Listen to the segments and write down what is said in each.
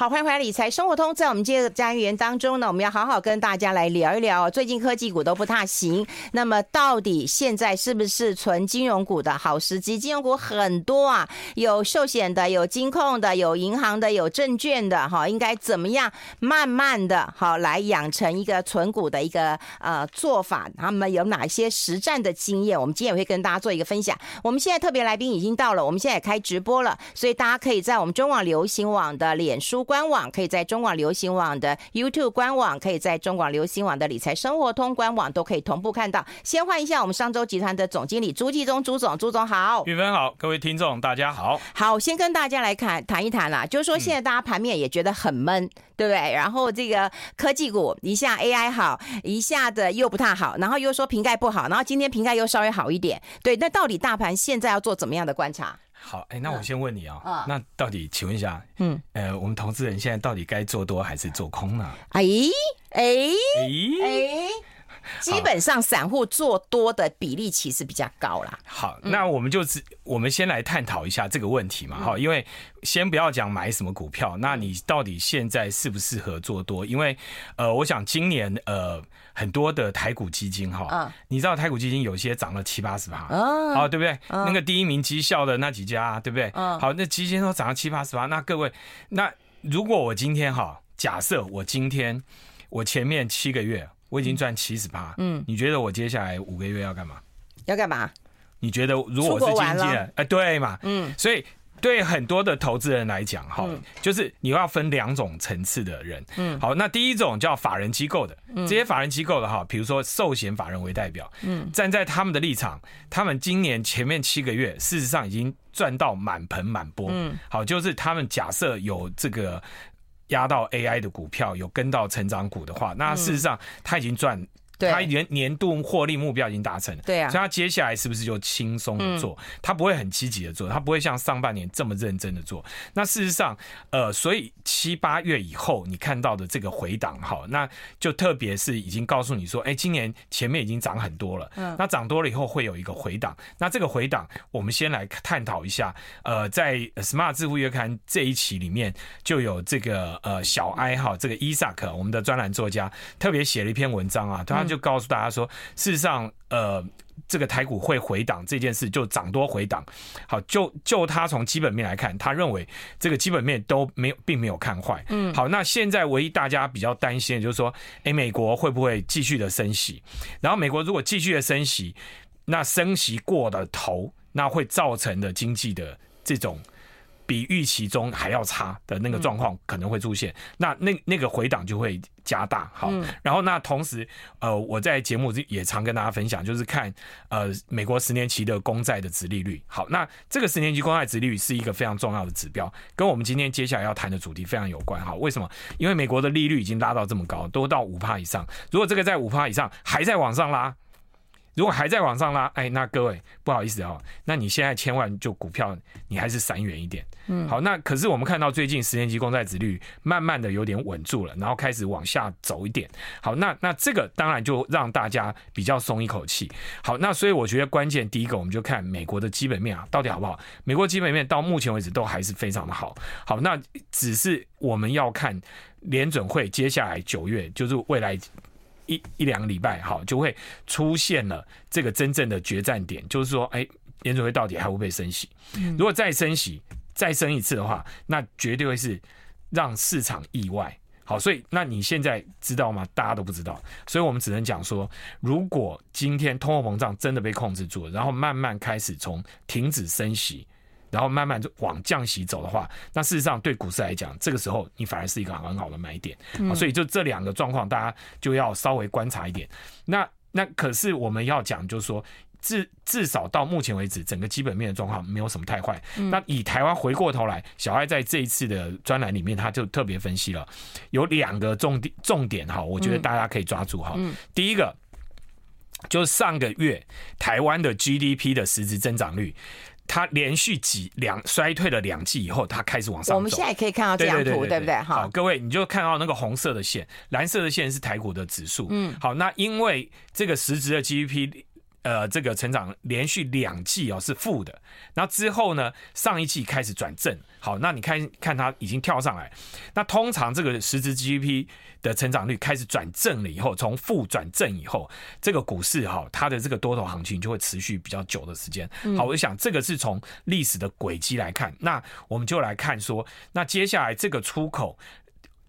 好，欢迎回来理财生活通。在我们这个单元当中呢，我们要好好跟大家来聊一聊。最近科技股都不太行，那么到底现在是不是存金融股的好时机？金融股很多啊，有寿险的，有金控的，有银行的，有证券的，哈，应该怎么样慢慢的好来养成一个存股的一个呃做法？他们有哪些实战的经验？我们今天也会跟大家做一个分享。我们现在特别来宾已经到了，我们现在也开直播了，所以大家可以在我们中网流行网的脸书。官网可以在中广流行网的 YouTube 官网，可以在中广流行网的理财生活通官网都可以同步看到。先换一下我们商周集团的总经理朱继忠朱总，朱总好，玉芬好，各位听众大家好。好，先跟大家来看谈一谈啦，就是说现在大家盘面也觉得很闷，嗯、对不对？然后这个科技股一下 AI 好，一下子又不太好，然后又说瓶盖不好，然后今天瓶盖又稍微好一点，对，那到底大盘现在要做怎么样的观察？好，哎，那我先问你啊、那到底请问一下，嗯，呃，我们投资人现在到底该做多还是做空呢？哎哎哎，基本上散户做多的比例其实比较高啦。好，那我们就只我们先来探讨一下这个问题嘛，哈、嗯，因为先不要讲买什么股票，那你到底现在适不适合做多？因为呃，我想今年呃。很多的台股基金哈，嗯、你知道台股基金有些涨了七八十趴，嗯、好对不对？嗯、那个第一名绩效的那几家，对不对？嗯、好，那基金都涨了七八十趴，那各位，那如果我今天哈，假设我今天我前面七个月我已经赚七十趴，嗯，你觉得我接下来五个月要干嘛？要干嘛？你觉得如果我是经纪人，哎，对嘛？嗯，所以。对很多的投资人来讲，哈，就是你要分两种层次的人，嗯，好，那第一种叫法人机构的，这些法人机构的哈，比如说寿险法人为代表，嗯，站在他们的立场，他们今年前面七个月，事实上已经赚到满盆满钵，嗯，好，就是他们假设有这个压到 AI 的股票，有跟到成长股的话，那事实上他已经赚。他年年度获利目标已经达成了，对啊，所以他接下来是不是就轻松的做？他不会很积极的做，他不会像上半年这么认真的做。那事实上，呃，所以七八月以后你看到的这个回档，哈，那就特别是已经告诉你说，哎，今年前面已经涨很多了，嗯，那涨多了以后会有一个回档。那这个回档，我们先来探讨一下。呃，在 Smart 致富月刊这一期里面，就有这个呃小 I 哈，这个伊萨克，我们的专栏作家，特别写了一篇文章啊，他。就告诉大家说，事实上，呃，这个台股会回档这件事，就涨多回档。好，就就他从基本面来看，他认为这个基本面都没有，并没有看坏。嗯，好，那现在唯一大家比较担心的就是说，哎，美国会不会继续的升息？然后美国如果继续的升息，那升息过的头，那会造成的经济的这种。比预期中还要差的那个状况可能会出现，那那那个回档就会加大。好，然后那同时，呃，我在节目也常跟大家分享，就是看呃美国十年期的公债的殖利率。好，那这个十年期公债殖利率是一个非常重要的指标，跟我们今天接下来要谈的主题非常有关。好，为什么？因为美国的利率已经拉到这么高，都到五帕以上。如果这个在五帕以上还在往上拉。如果还在往上拉，哎，那各位不好意思哦，那你现在千万就股票，你还是闪远一点。嗯，好，那可是我们看到最近十年期公债值率慢慢的有点稳住了，然后开始往下走一点。好，那那这个当然就让大家比较松一口气。好，那所以我觉得关键第一个，我们就看美国的基本面啊，到底好不好？美国基本面到目前为止都还是非常的好。好，那只是我们要看联准会接下来九月，就是未来。一一两个礼拜，好，就会出现了这个真正的决战点，就是说，哎，联准会到底还会不会升息？如果再升息，再升一次的话，那绝对会是让市场意外。好，所以那你现在知道吗？大家都不知道，所以我们只能讲说，如果今天通货膨胀真的被控制住了，然后慢慢开始从停止升息。然后慢慢就往降息走的话，那事实上对股市来讲，这个时候你反而是一个很好的买点。嗯、所以就这两个状况，大家就要稍微观察一点。那那可是我们要讲，就是说至至少到目前为止，整个基本面的状况没有什么太坏。嗯、那以台湾回过头来，小艾在这一次的专栏里面，他就特别分析了有两个重点重点哈，我觉得大家可以抓住哈。嗯、第一个就是上个月台湾的 GDP 的实质增长率。它连续几两衰退了两季以后，它开始往上走。我们现在可以看到这张图，对不对？好，各位，你就看到那个红色的线，蓝色的线是台股的指数。嗯，好，那因为这个实质的 GDP 呃，这个成长连续两季哦是负的，然后之后呢，上一季开始转正。好，那你看看它已经跳上来。那通常这个实质 GDP 的成长率开始转正了以后，从负转正以后，这个股市哈，它的这个多头行情就会持续比较久的时间。好，我想这个是从历史的轨迹来看，那我们就来看说，那接下来这个出口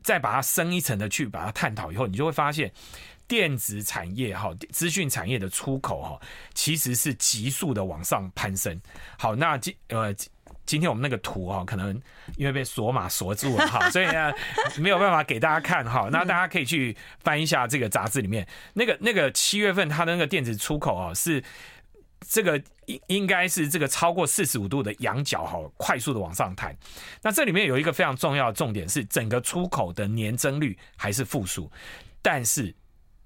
再把它深一层的去把它探讨以后，你就会发现。电子产业哈，资讯产业的出口哈，其实是急速的往上攀升。好，那今呃今天我们那个图哈，可能因为被锁码锁住了哈，所以呢没有办法给大家看哈。那大家可以去翻一下这个杂志里面那个那个七月份它的那个电子出口啊，是这个应应该是这个超过四十五度的仰角哈，快速的往上弹。那这里面有一个非常重要的重点是，整个出口的年增率还是负数，但是。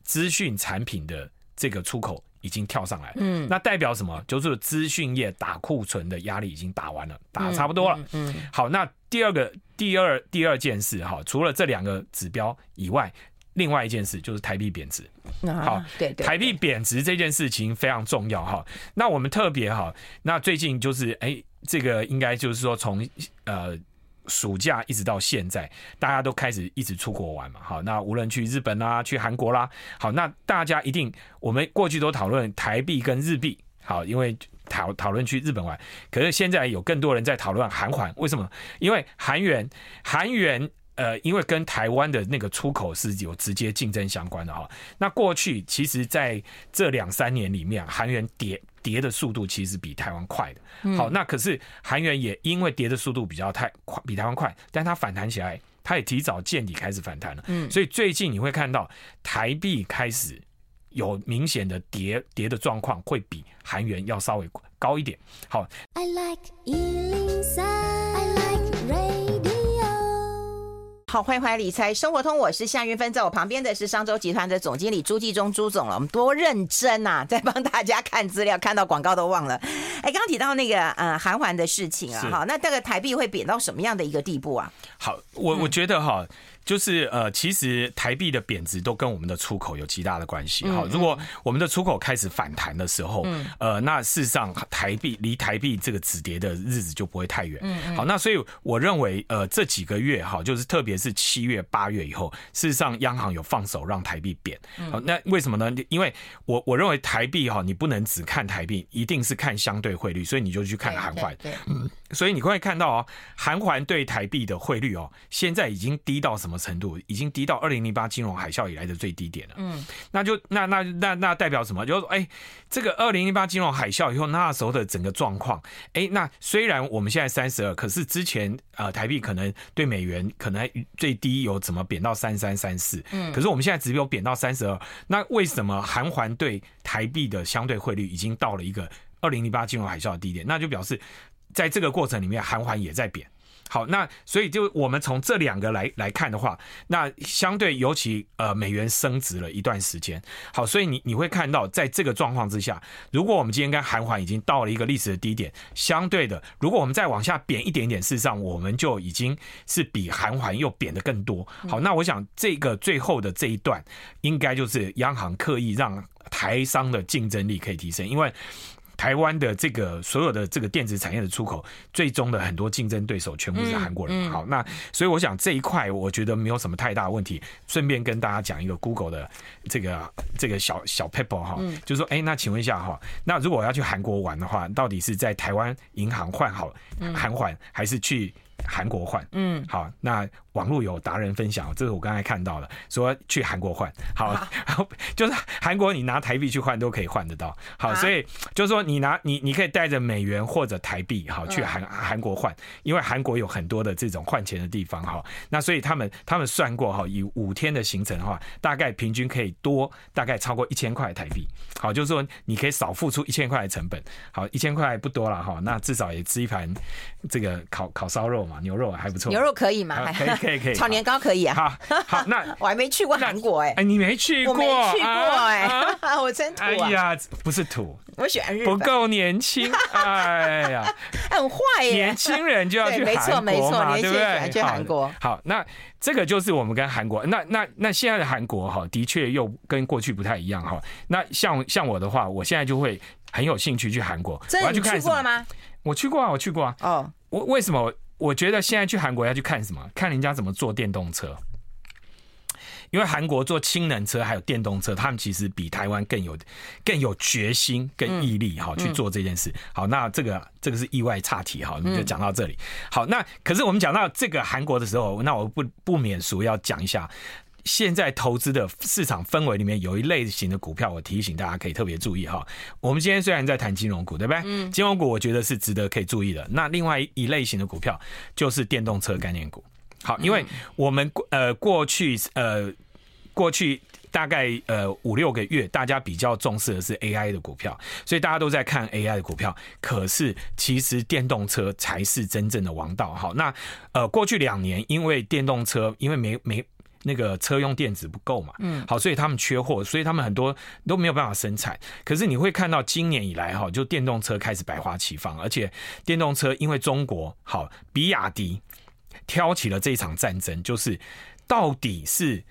资讯产品的这个出口已经跳上来，嗯，那代表什么？就是资讯业打库存的压力已经打完了，打差不多了，嗯，好，那第二个第二第二件事哈，除了这两个指标以外，另外一件事就是台币贬值，好，对，台币贬值这件事情非常重要哈。那我们特别哈，那最近就是哎，这个应该就是说从呃。暑假一直到现在，大家都开始一直出国玩嘛。好，那无论去日本啦，去韩国啦，好，那大家一定，我们过去都讨论台币跟日币，好，因为讨讨论去日本玩，可是现在有更多人在讨论韩环，为什么？因为韩元，韩元，呃，因为跟台湾的那个出口是有直接竞争相关的哈。那过去其实在这两三年里面，韩元跌。跌的速度其实比台湾快的，好，那可是韩元也因为跌的速度比较太快，比台湾快，但它反弹起来，它也提早见底开始反弹了，嗯，所以最近你会看到台币开始有明显的跌跌的状况，会比韩元要稍微高一点，好。I like 好，欢迎回来理财生活通，我是夏云芬，在我旁边的是商周集团的总经理朱继忠朱总了。我们多认真呐、啊，在帮大家看资料，看到广告都忘了。哎，刚刚提到那个呃韩环的事情啊，好，那大概台币会贬到什么样的一个地步啊？好，我我觉得哈。嗯就是呃，其实台币的贬值都跟我们的出口有极大的关系。好，如果我们的出口开始反弹的时候，呃，那事实上台币离台币这个止跌的日子就不会太远。好，那所以我认为呃，这几个月哈，就是特别是七月八月以后，事实上央行有放手让台币贬。好，那为什么呢？因为我我认为台币哈，你不能只看台币，一定是看相对汇率，所以你就去看韩环。嗯，所以你会看到哦，韩环对台币的汇率哦，现在已经低到什么？程度已经低到二零零八金融海啸以来的最低点了。嗯，那就那那那那代表什么？就是说，哎，这个二零零八金融海啸以后那时候的整个状况，哎，那虽然我们现在三十二，可是之前呃台币可能对美元可能最低有怎么贬到三三三四，嗯，可是我们现在只有贬到三十二。那为什么韩环对台币的相对汇率已经到了一个二零零八金融海啸的低点？那就表示在这个过程里面，韩环也在贬。好，那所以就我们从这两个来来看的话，那相对尤其呃美元升值了一段时间，好，所以你你会看到在这个状况之下，如果我们今天跟韩环已经到了一个历史的低点，相对的，如果我们再往下贬一点点，事实上我们就已经是比韩环又贬的更多。好，那我想这个最后的这一段，应该就是央行刻意让台商的竞争力可以提升，因为。台湾的这个所有的这个电子产业的出口，最终的很多竞争对手全部是韩国人。好，那所以我想这一块我觉得没有什么太大的问题。顺便跟大家讲一个 Google 的这个这个小小 paper 哈，就是说，哎，那请问一下哈，那如果我要去韩国玩的话，到底是在台湾银行换好韩环，还是去韩国换？嗯，好，那。网络有达人分享，这是我刚才看到的，说去韩国换，好，好 就是韩国你拿台币去换都可以换得到，好，所以就是说你拿你你可以带着美元或者台币，好去韩韩国换，因为韩国有很多的这种换钱的地方，哈，那所以他们他们算过哈，以五天的行程的话，大概平均可以多大概超过一千块台币，好，就是说你可以少付出一千块的成本，好，一千块不多了哈，那至少也吃一盘这个烤烤烧肉嘛，牛肉还不错，牛肉可以吗？可以。可以可以。炒年糕可以啊。好，好，那 我还没去过韩国哎。哎，你没去过？我没去过哎。我真土。哎呀，不是土。我喜欢日本。不够年轻。哎呀，很坏耶。年轻人就要去韩国嘛，对不对？喜欢去韩国。好，那这个就是我们跟韩国。那那那现在的韩国哈，的确又跟过去不太一样哈。那像像我的话，我现在就会很有兴趣去韩国。真的，你去过了吗？我去过啊，我去过啊。哦，我为什么？我觉得现在去韩国要去看什么？看人家怎么做电动车。因为韩国做氢能车还有电动车，他们其实比台湾更有更有决心、更毅力哈去做这件事。好，那这个这个是意外岔题哈，我们就讲到这里。好，那可是我们讲到这个韩国的时候，那我不不免俗要讲一下，现在投资的市场氛围里面有一类型的股票，我提醒大家可以特别注意哈。我们今天虽然在谈金融股，对不对？嗯。金融股我觉得是值得可以注意的。那另外一类型的股票就是电动车概念股。好，因为我们呃过去呃。过去大概呃五六个月，大家比较重视的是 AI 的股票，所以大家都在看 AI 的股票。可是其实电动车才是真正的王道。好，那呃过去两年，因为电动车因为没没那个车用电子不够嘛，嗯，好，所以他们缺货，所以他们很多都没有办法生产。可是你会看到今年以来哈，就电动车开始百花齐放，而且电动车因为中国好，比亚迪挑起了这一场战争，就是到底是。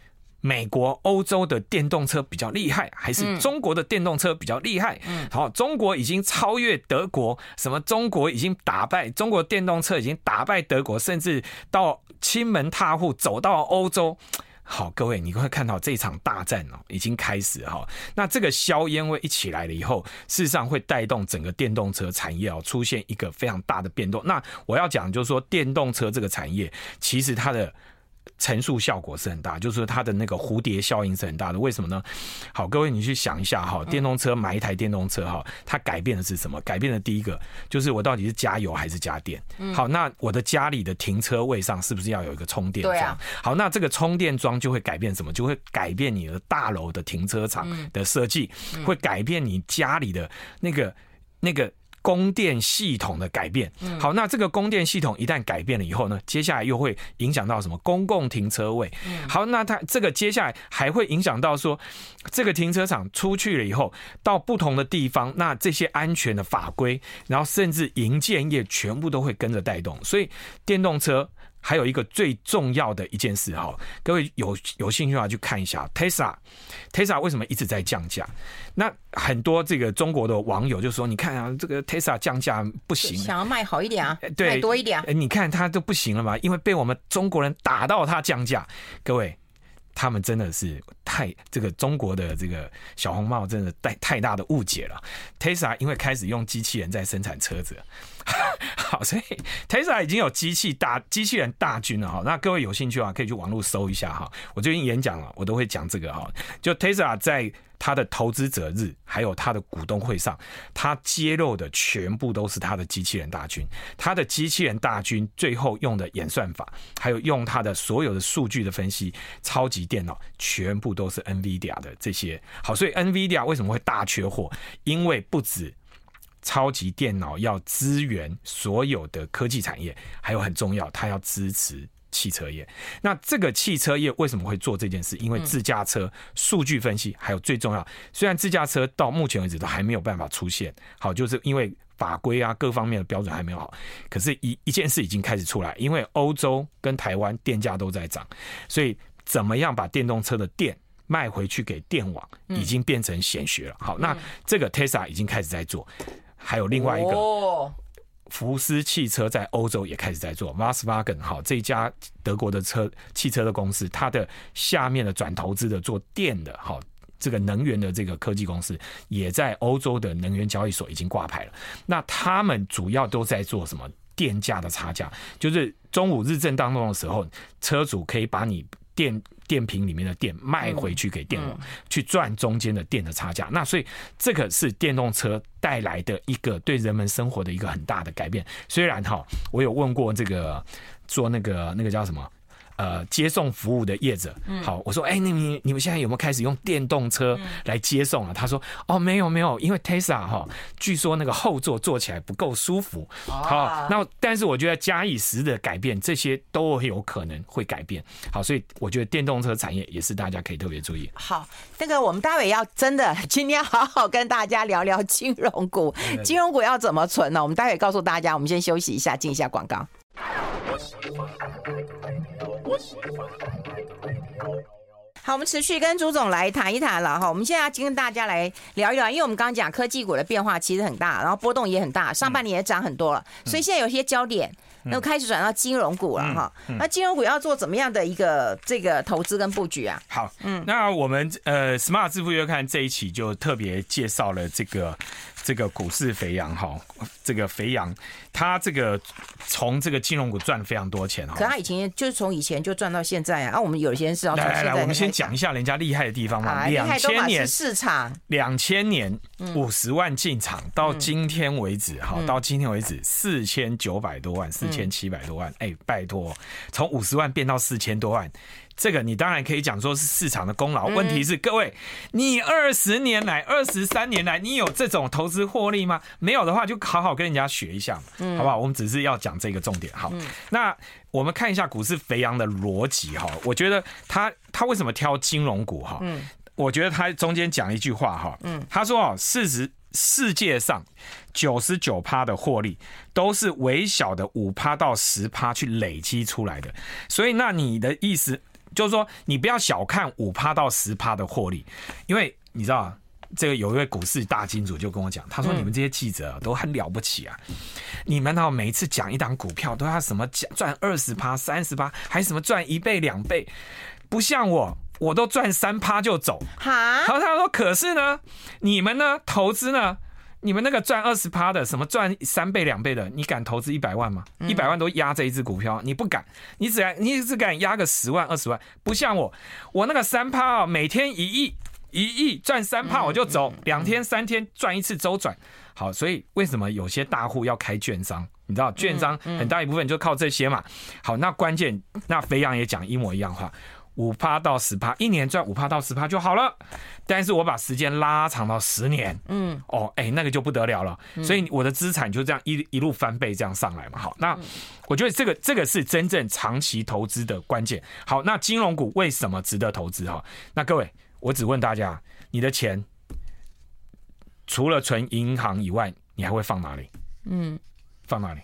美国、欧洲的电动车比较厉害，还是中国的电动车比较厉害？嗯，好，中国已经超越德国，什么？中国已经打败中国电动车，已经打败德国，甚至到亲门踏户走到欧洲。好，各位，你会看到这场大战哦，已经开始哈。那这个硝烟味一起来了以后，事实上会带动整个电动车产业哦出现一个非常大的变动。那我要讲就是说，电动车这个产业其实它的。乘数效果是很大，就是说它的那个蝴蝶效应是很大的。为什么呢？好，各位你去想一下哈，电动车买一台电动车哈，它改变的是什么？改变的第一个就是我到底是加油还是加电？好，那我的家里的停车位上是不是要有一个充电桩？好，那这个充电桩就会改变什么？就会改变你的大楼的停车场的设计，会改变你家里的那个那个。供电系统的改变，好，那这个供电系统一旦改变了以后呢，接下来又会影响到什么？公共停车位。好，那它这个接下来还会影响到说，这个停车场出去了以后，到不同的地方，那这些安全的法规，然后甚至营建业全部都会跟着带动，所以电动车。还有一个最重要的一件事哈，各位有有兴趣的话去看一下 Tesla，Tesla 为什么一直在降价？那很多这个中国的网友就说：“你看啊，这个 Tesla 降价不行，想要卖好一点啊，对，卖多一点啊。你看它都不行了嘛，因为被我们中国人打到它降价。各位，他们真的是太这个中国的这个小红帽真的带太大的误解了。Tesla 因为开始用机器人在生产车子。”好，所以 Tesla 已经有机器大机器人大军了哈。那各位有兴趣的话，可以去网络搜一下哈。我最近演讲了，我都会讲这个哈。就 Tesla 在他的投资者日，还有他的股东会上，他揭露的全部都是他的机器人大军。他的机器人大军最后用的演算法，还有用他的所有的数据的分析，超级电脑全部都是 NVIDIA 的这些。好，所以 NVIDIA 为什么会大缺货？因为不止。超级电脑要支援所有的科技产业，还有很重要，它要支持汽车业。那这个汽车业为什么会做这件事？因为自驾车数据分析，还有最重要，虽然自驾车到目前为止都还没有办法出现，好，就是因为法规啊各方面的标准还没有好。可是，一一件事已经开始出来，因为欧洲跟台湾电价都在涨，所以怎么样把电动车的电卖回去给电网，已经变成显学了。好，那这个 Tesla 已经开始在做。还有另外一个，福斯汽车在欧洲也开始在做，Volkswagen 好，这家德国的车汽车的公司，它的下面的转投资的做电的，好，这个能源的这个科技公司，也在欧洲的能源交易所已经挂牌了。那他们主要都在做什么？电价的差价，就是中午日正当中的时候，车主可以把你电。电瓶里面的电卖回去给电网，去赚中间的电的差价。那所以这个是电动车带来的一个对人们生活的一个很大的改变。虽然哈，我有问过这个做那个那个叫什么呃接送服务的业者。好，我说，哎，你你你们现在有没有开始用电动车来接送啊？他说，哦，没有没有，因为 Tesla 哈，据说那个后座坐起来不够舒服。好，那但是我觉得假以时的改变，这些都有可能会改变。好，所以我觉得电动车产业也是大家可以特别注意。好，那个我们待会要真的今天好好跟大家聊聊金融股，金融股要怎么存呢？我们待会告诉大家。我们先休息一下，进一下广告。好，我们持续跟朱总来谈一谈了哈。我们现在要跟大家来聊一聊，因为我们刚刚讲科技股的变化其实很大，然后波动也很大，上半年也涨很多了，所以现在有些焦点，那开始转到金融股了哈。那金融股要做怎么样的一个这个投资跟布局啊？好，嗯，那我们呃，Smart 致富月刊这一期就特别介绍了这个。这个股市肥羊哈，这个肥羊，他这个从这个金融股赚了非常多钱哈。可他以前就是从以前就赚到现在啊。啊，我们有些是要来来来，我们先讲一下人家厉害的地方嘛。两千年市场，两千年五十万进场，到今天为止哈，到今天为止四千九百多万，四千七百多万。哎，拜托，从五十万变到四千多万。这个你当然可以讲说是市场的功劳，问题是各位，你二十年来、二十三年来，你有这种投资获利吗？没有的话，就好好跟人家学一下嘛，好不好？我们只是要讲这个重点。好，那我们看一下股市肥羊的逻辑哈，我觉得他他为什么挑金融股哈？嗯我觉得他中间讲一句话哈，嗯他说哦，事实世界上九十九趴的获利都是微小的五趴到十趴去累积出来的，所以那你的意思？就是说，你不要小看五趴到十趴的获利，因为你知道，这个有一位股市大金主就跟我讲，他说：“你们这些记者都很了不起啊，你们呢每一次讲一档股票都要什么讲赚二十趴、三十趴，还什么赚一倍、两倍，不像我，我都赚三趴就走。”哈，然后他说：“可是呢，你们呢投资呢？”你们那个赚二十趴的，什么赚三倍两倍的，你敢投资一百万吗？一百万都压这一只股票，你不敢，你只敢，你只敢压个十万二十万，不像我，我那个三趴啊，每天一亿一亿赚三趴我就走，两天三天赚一次周转。好，所以为什么有些大户要开券商？你知道券商很大一部分就靠这些嘛。好，那关键那肥羊也讲一模一样话。五趴到十趴，一年赚五趴到十趴就好了。但是我把时间拉长到十年，嗯，哦，哎，那个就不得了了。所以我的资产就这样一一路翻倍这样上来嘛。好，那我觉得这个这个是真正长期投资的关键。好，那金融股为什么值得投资？哈，那各位，我只问大家，你的钱除了存银行以外，你还会放哪里？嗯，放哪里？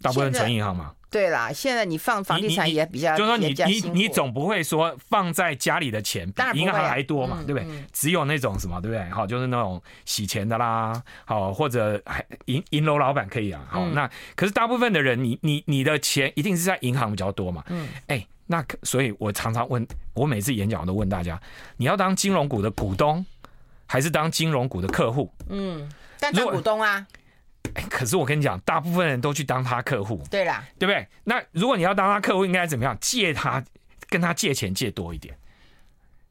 大部分存银行吗？对啦，现在你放房地产也比较，就是说你你你总不会说放在家里的钱比银行还多嘛，对不对？只有那种什么，对不对？好，就是那种洗钱的啦，好，或者银银楼老板可以啊。好，那可是大部分的人，你你你的钱一定是在银行比较多嘛。嗯，哎，那所以我常常问，我每次演讲都问大家，你要当金融股的股东，还是当金融股的客户？嗯，但当股东啊。可是我跟你讲，大部分人都去当他客户，对啦，对不对？那如果你要当他客户，应该怎么样？借他，跟他借钱借多一点。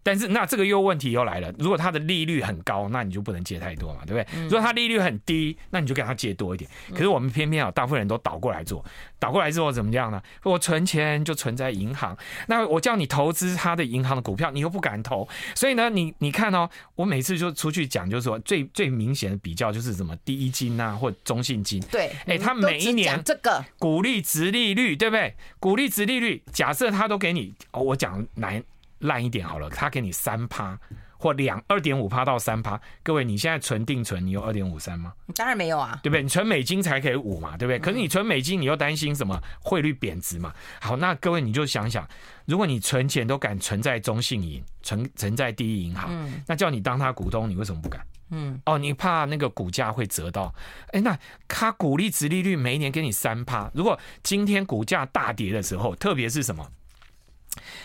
但是那这个又问题又来了，如果它的利率很高，那你就不能借太多嘛，对不对？如果它利率很低，那你就给他借多一点。可是我们偏偏啊，大部分人都倒过来做，倒过来之后怎么样呢？我存钱就存在银行，那我叫你投资他的银行的股票，你又不敢投。所以呢，你你看哦，我每次就出去讲，就是说最最明显的比较就是什么第一金啊，或中信金。对，哎，他每一年这个股利值利率，对不对？股利值利率，假设他都给你，哦，我讲来。烂一点好了，他给你三趴或两二点五趴到三趴。各位，你现在存定存，你有二点五三吗？当然没有啊，对不对？你存美金才可以五嘛，对不对？可是你存美金，你又担心什么汇率贬值嘛？好，那各位你就想想，如果你存钱都敢存在中信银，存存在第一银行，那叫你当他股东，你为什么不敢？嗯，哦，你怕那个股价会折到？哎，那他股利值利率每一年给你三趴，如果今天股价大跌的时候，特别是什么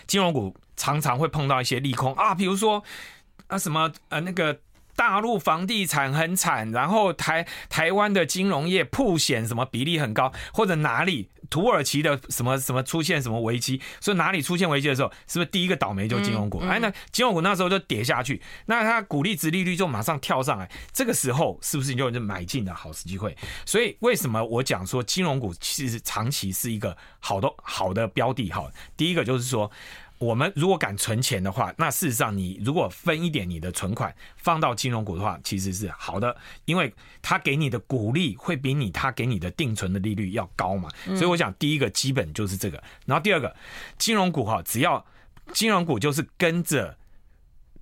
金融股？常常会碰到一些利空啊，比如说啊什么呃那个大陆房地产很惨，然后台台湾的金融业曝险什么比例很高，或者哪里土耳其的什么什么出现什么危机，所以哪里出现危机的时候，是不是第一个倒霉就金融股？哎、那金融股那时候就跌下去，那它股利值利率就马上跳上来，这个时候是不是就是买进的好时机会？所以为什么我讲说金融股其实长期是一个好的好的标的？哈，第一个就是说。我们如果敢存钱的话，那事实上你如果分一点你的存款放到金融股的话，其实是好的，因为他给你的股利会比你他给你的定存的利率要高嘛。所以我想第一个基本就是这个，然后第二个金融股哈，只要金融股就是跟着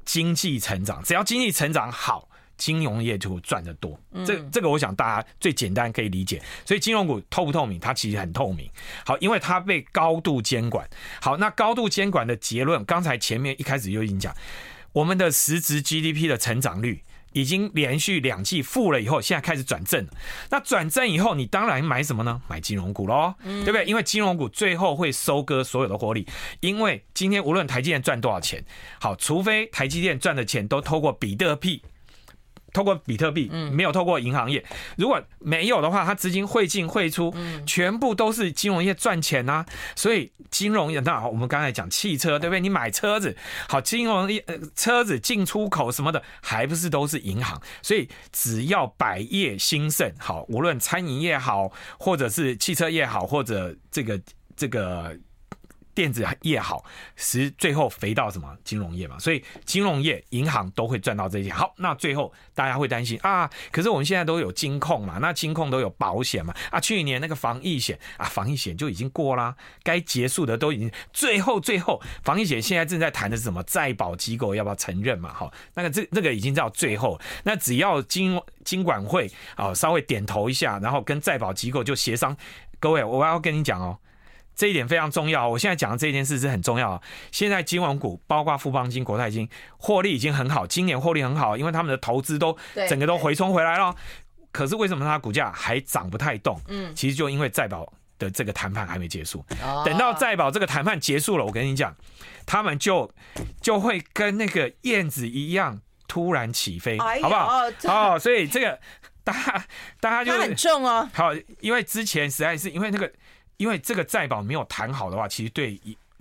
经济成长，只要经济成长好。金融业就赚得多，这这个我想大家最简单可以理解。所以金融股透不透明？它其实很透明。好，因为它被高度监管。好，那高度监管的结论，刚才前面一开始就已经讲，我们的实质 GDP 的成长率已经连续两季负了，以后现在开始转正。那转正以后，你当然买什么呢？买金融股喽，对不对？因为金融股最后会收割所有的获利。因为今天无论台积电赚多少钱，好，除非台积电赚的钱都透过比特币。透过比特币，没有透过银行业。如果没有的话，它资金汇进汇出，全部都是金融业赚钱呐。所以金融业，那我们刚才讲汽车，对不对？你买车子，好，金融业车子进出口什么的，还不是都是银行？所以只要百业兴盛，好，无论餐饮业好，或者是汽车业好，或者这个这个。电子业好，实最后肥到什么金融业嘛？所以金融业、银行都会赚到这些。好，那最后大家会担心啊，可是我们现在都有金控嘛，那金控都有保险嘛？啊，去年那个防疫险啊，防疫险就已经过啦，该结束的都已经。最后，最后防疫险现在正在谈的是什么？再保机构要不要承认嘛？好，那个这那个已经到最后，那只要金金管会啊稍微点头一下，然后跟再保机构就协商。各位，我要跟你讲哦。这一点非常重要，我现在讲的这件事是很重要。现在金融股，包括富邦金、国泰金，获利已经很好，今年获利很好，因为他们的投资都整个都回冲回来了。可是为什么它股价还涨不太动？嗯，其实就因为再保的这个谈判还没结束。等到再保这个谈判结束了，我跟你讲，他们就就会跟那个燕子一样突然起飞，好不好？哦，所以这个大家大家就很重哦。好，因为之前实在是因为那个。因为这个再保没有谈好的话，其实对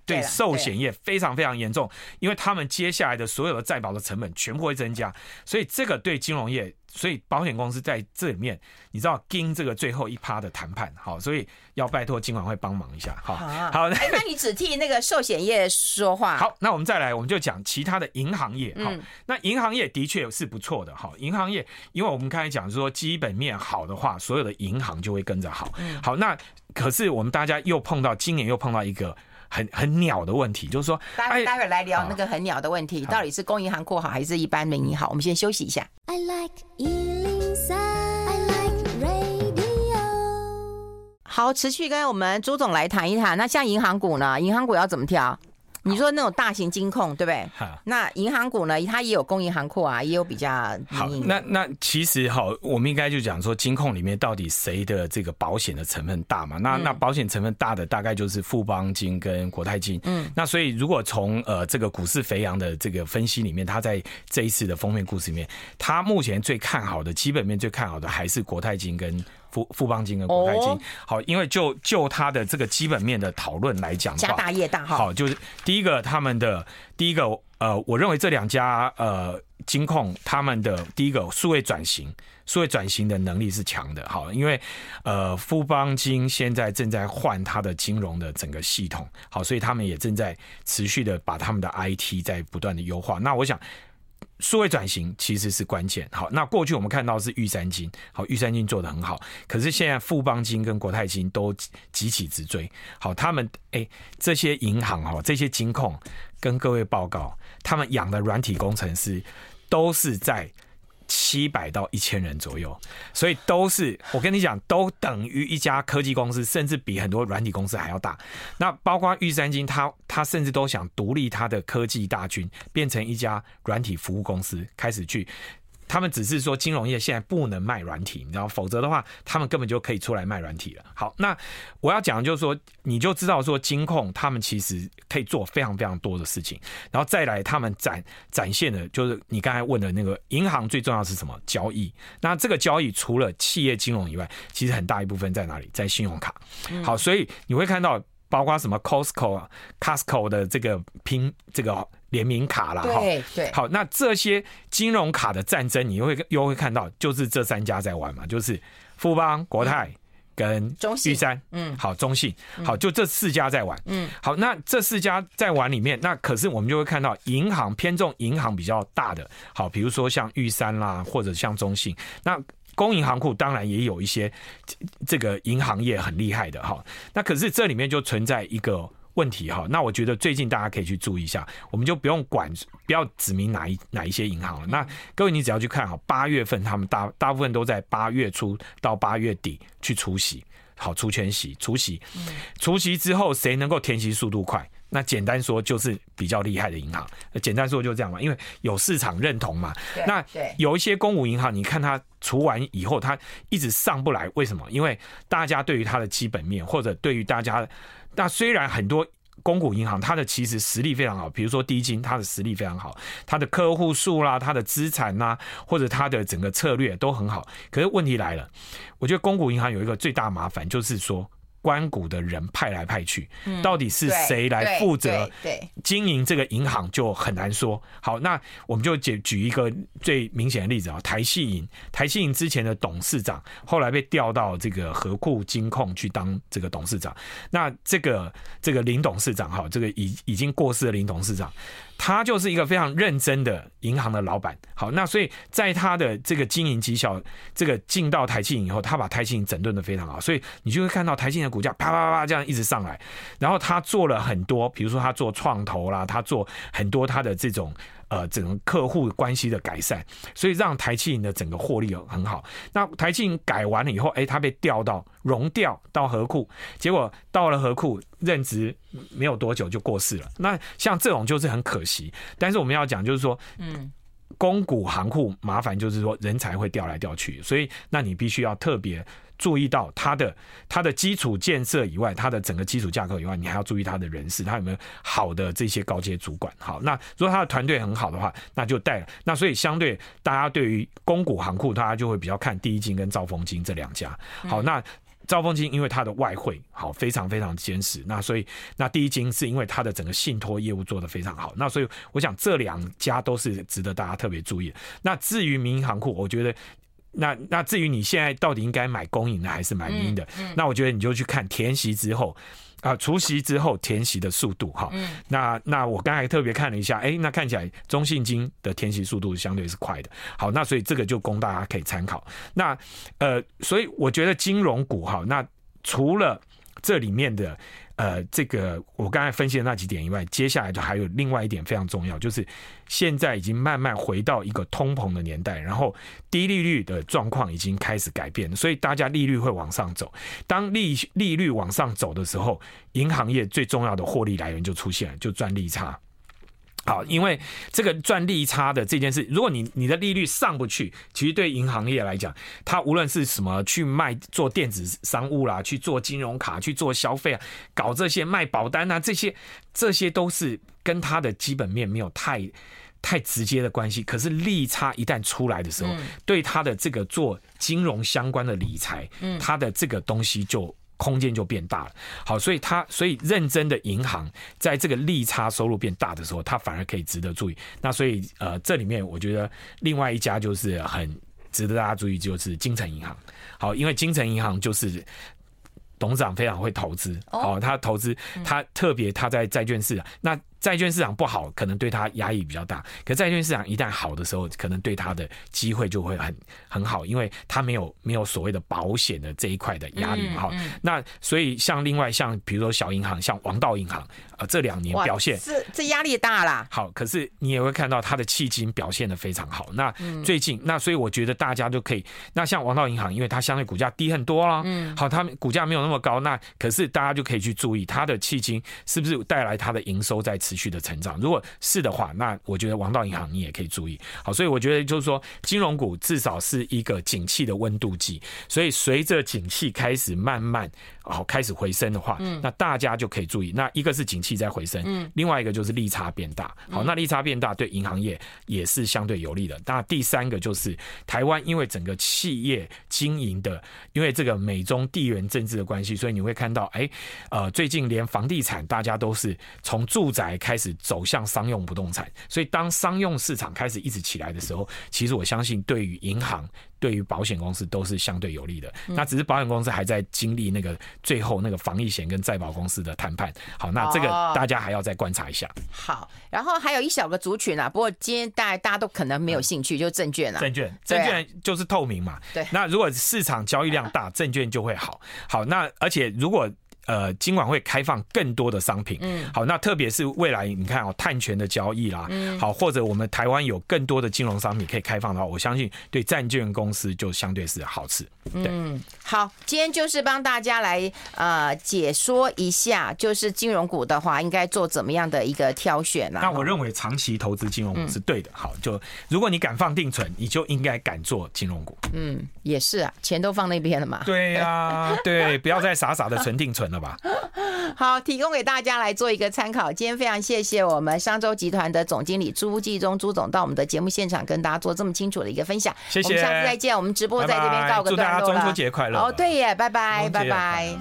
对寿险业非常非常严重，因为他们接下来的所有的再保的成本全部会增加，所以这个对金融业，所以保险公司在这里面，你知道盯这个最后一趴的谈判，好，所以要拜托金管会帮忙一下，好，好，那那你只替那个寿险业说话，好，那我们再来，我们就讲其他的银行业，好，那银行业的确是不错的，好，银行业，因为我们刚才讲说基本面好的话，所有的银行就会跟着好，好，那。可是我们大家又碰到今年又碰到一个很很鸟的问题，就是说，待会待会来聊那个很鸟的问题，到底是公银行过好还是一般民营好？我们先休息一下。I like 103, I like radio。好，持续跟我们朱总来谈一谈。那像银行股呢？银行股要怎么挑？你说那种大型金控对不对？好，那银行股呢？它也有公银行库啊，也有比较。好，那那其实好，我们应该就讲说金控里面到底谁的这个保险的成分大嘛？那那保险成分大的大概就是富邦金跟国泰金。嗯，那所以如果从呃这个股市肥羊的这个分析里面，它在这一次的封面故事里面，它目前最看好的基本面最看好的还是国泰金跟。富富邦金跟国泰金，好，因为就就它的这个基本面的讨论来讲，家大业大哈，好，就是第一个他们的第一个呃，我认为这两家呃金控他们的第一个数位转型，数位转型的能力是强的，好，因为呃富邦金现在正在换它的金融的整个系统，好，所以他们也正在持续的把他们的 IT 在不断的优化，那我想。数位转型其实是关键。好，那过去我们看到是玉山金，好，玉山金做得很好。可是现在富邦金跟国泰金都急起直追。好，他们哎，这些银行哈，这些金控跟各位报告，他们养的软体工程师都是在。七百到一千人左右，所以都是我跟你讲，都等于一家科技公司，甚至比很多软体公司还要大。那包括玉山金，他他甚至都想独立他的科技大军，变成一家软体服务公司，开始去他们只是说金融业现在不能卖软体，你知道，否则的话，他们根本就可以出来卖软体了。好，那我要讲的就是说，你就知道说金控他们其实可以做非常非常多的事情，然后再来他们展展现的就是你刚才问的那个银行最重要是什么？交易。那这个交易除了企业金融以外，其实很大一部分在哪里？在信用卡。好，所以你会看到包括什么 Costco 啊、Costco 的这个拼这个。联名卡啦，哈，对，好，那这些金融卡的战争，你会又会看到，就是这三家在玩嘛，就是富邦、国泰跟玉山，嗯，好，中信，好，就这四家在玩，嗯，好，那这四家在玩里面，那可是我们就会看到银行偏重银行比较大的，好，比如说像玉山啦，或者像中信，那公营行库当然也有一些这个银行业很厉害的，哈，那可是这里面就存在一个。问题哈，那我觉得最近大家可以去注意一下，我们就不用管，不要指明哪一哪一些银行了。那各位，你只要去看哈，八月份他们大大部分都在八月初到八月底去除息，好，除全息，除息，除息之后谁能够填息速度快？那简单说就是比较厉害的银行。简单说就这样嘛，因为有市场认同嘛。那有一些公务银行，你看它除完以后，它一直上不来，为什么？因为大家对于它的基本面，或者对于大家。那虽然很多公股银行，它的其实实力非常好，比如说低金，它的实力非常好，它的客户数啦，它的资产呐，或者它的整个策略都很好。可是问题来了，我觉得公股银行有一个最大麻烦，就是说。官股的人派来派去，到底是谁来负责经营这个银行就很难说。好，那我们就举举一个最明显的例子啊，台系银，台系银之前的董事长后来被调到这个合库金控去当这个董事长，那这个这个林董事长哈，这个已已经过世的林董事长。他就是一个非常认真的银行的老板，好，那所以在他的这个经营绩效，这个进到台系银以后，他把台系银整顿的非常好，所以你就会看到台系银的股价啪啪啪啪这样一直上来，然后他做了很多，比如说他做创投啦，他做很多他的这种。呃，整个客户关系的改善，所以让台企银的整个获利很好。那台企银改完了以后，哎，他被调到融调到河库，结果到了河库任职没有多久就过世了。那像这种就是很可惜。但是我们要讲就是说，嗯，公股行库麻烦就是说人才会调来调去，所以那你必须要特别。注意到它的它的基础建设以外，它的整个基础架构以外，你还要注意它的人事，它有没有好的这些高阶主管。好，那如果他的团队很好的话，那就带了。那所以相对大家对于公股行库，大家就会比较看第一金跟兆丰金这两家。好，那兆丰金因为它的外汇好非常非常坚实，那所以那第一金是因为它的整个信托业务做得非常好。那所以我想这两家都是值得大家特别注意的。那至于民营行库，我觉得。那那至于你现在到底应该买公营的还是买民营的？嗯嗯、那我觉得你就去看填息之后啊，除息之后填息的速度哈。嗯、那那我刚才特别看了一下，哎、欸，那看起来中信金的填息速度相对是快的。好，那所以这个就供大家可以参考。那呃，所以我觉得金融股哈，那除了这里面的。呃，这个我刚才分析的那几点以外，接下来就还有另外一点非常重要，就是现在已经慢慢回到一个通膨的年代，然后低利率的状况已经开始改变，所以大家利率会往上走。当利利率往上走的时候，银行业最重要的获利来源就出现了，就赚利差。好，因为这个赚利差的这件事，如果你你的利率上不去，其实对银行业来讲，它无论是什么去卖做电子商务啦，去做金融卡，去做消费啊，搞这些卖保单啊，这些这些都是跟它的基本面没有太太直接的关系。可是利差一旦出来的时候，嗯、对它的这个做金融相关的理财，嗯，它的这个东西就。空间就变大了，好，所以它所以认真的银行在这个利差收入变大的时候，它反而可以值得注意。那所以呃，这里面我觉得另外一家就是很值得大家注意，就是金城银行。好，因为金城银行就是董事长非常会投资，哦，他投资他特别他在债券市场那。债券市场不好，可能对他压力比较大。可债券市场一旦好的时候，可能对他的机会就会很很好，因为他没有没有所谓的保险的这一块的压力嘛。哈、嗯，嗯、那所以像另外像比如说小银行，像王道银行，呃，这两年表现是这压力大啦。好，可是你也会看到它的迄今表现的非常好。那最近，嗯、那所以我觉得大家就可以，那像王道银行，因为它相对股价低很多啦。嗯，好，它股价没有那那么高，那可是大家就可以去注意它的迄今是不是带来它的营收在持续的成长。如果是的话，那我觉得王道银行你也可以注意。好，所以我觉得就是说，金融股至少是一个景气的温度计。所以随着景气开始慢慢哦开始回升的话，那大家就可以注意。那一个是景气在回升，另外一个就是利差变大。好，那利差变大对银行业也是相对有利的。那第三个就是台湾，因为整个企业经营的，因为这个美中地缘政治的关系，所以你会看到，哎，呃，最近连房地产大家都是从住宅开始走向商用不动产。所以当商用市场开始一直起来的时候，其实我相信对于银行。对于保险公司都是相对有利的，那只是保险公司还在经历那个最后那个防疫险跟再保公司的谈判。好，那这个大家还要再观察一下。好，然后还有一小个族群啊，不过今天大家大家都可能没有兴趣，就是证券啊。证券，证券就是透明嘛。对。那如果市场交易量大，证券就会好。好，那而且如果。呃，今晚会开放更多的商品，嗯，好，那特别是未来你看哦，碳权的交易啦，嗯，好，或者我们台湾有更多的金融商品可以开放的话，我相信对债券公司就相对是好事。嗯，好，今天就是帮大家来呃解说一下，就是金融股的话应该做怎么样的一个挑选啊？那我认为长期投资金融股是对的。好，就如果你敢放定存，你就应该敢做金融股。嗯，也是啊，钱都放那边了嘛。对呀、啊，对，不要再傻傻的存定存了。好，提供给大家来做一个参考。今天非常谢谢我们商周集团的总经理朱继忠朱总到我们的节目现场跟大家做这么清楚的一个分享。谢谢，我们下次再见。我们直播在这边告个段落了。祝大家中秋节快乐！哦，对耶，拜拜，拜拜。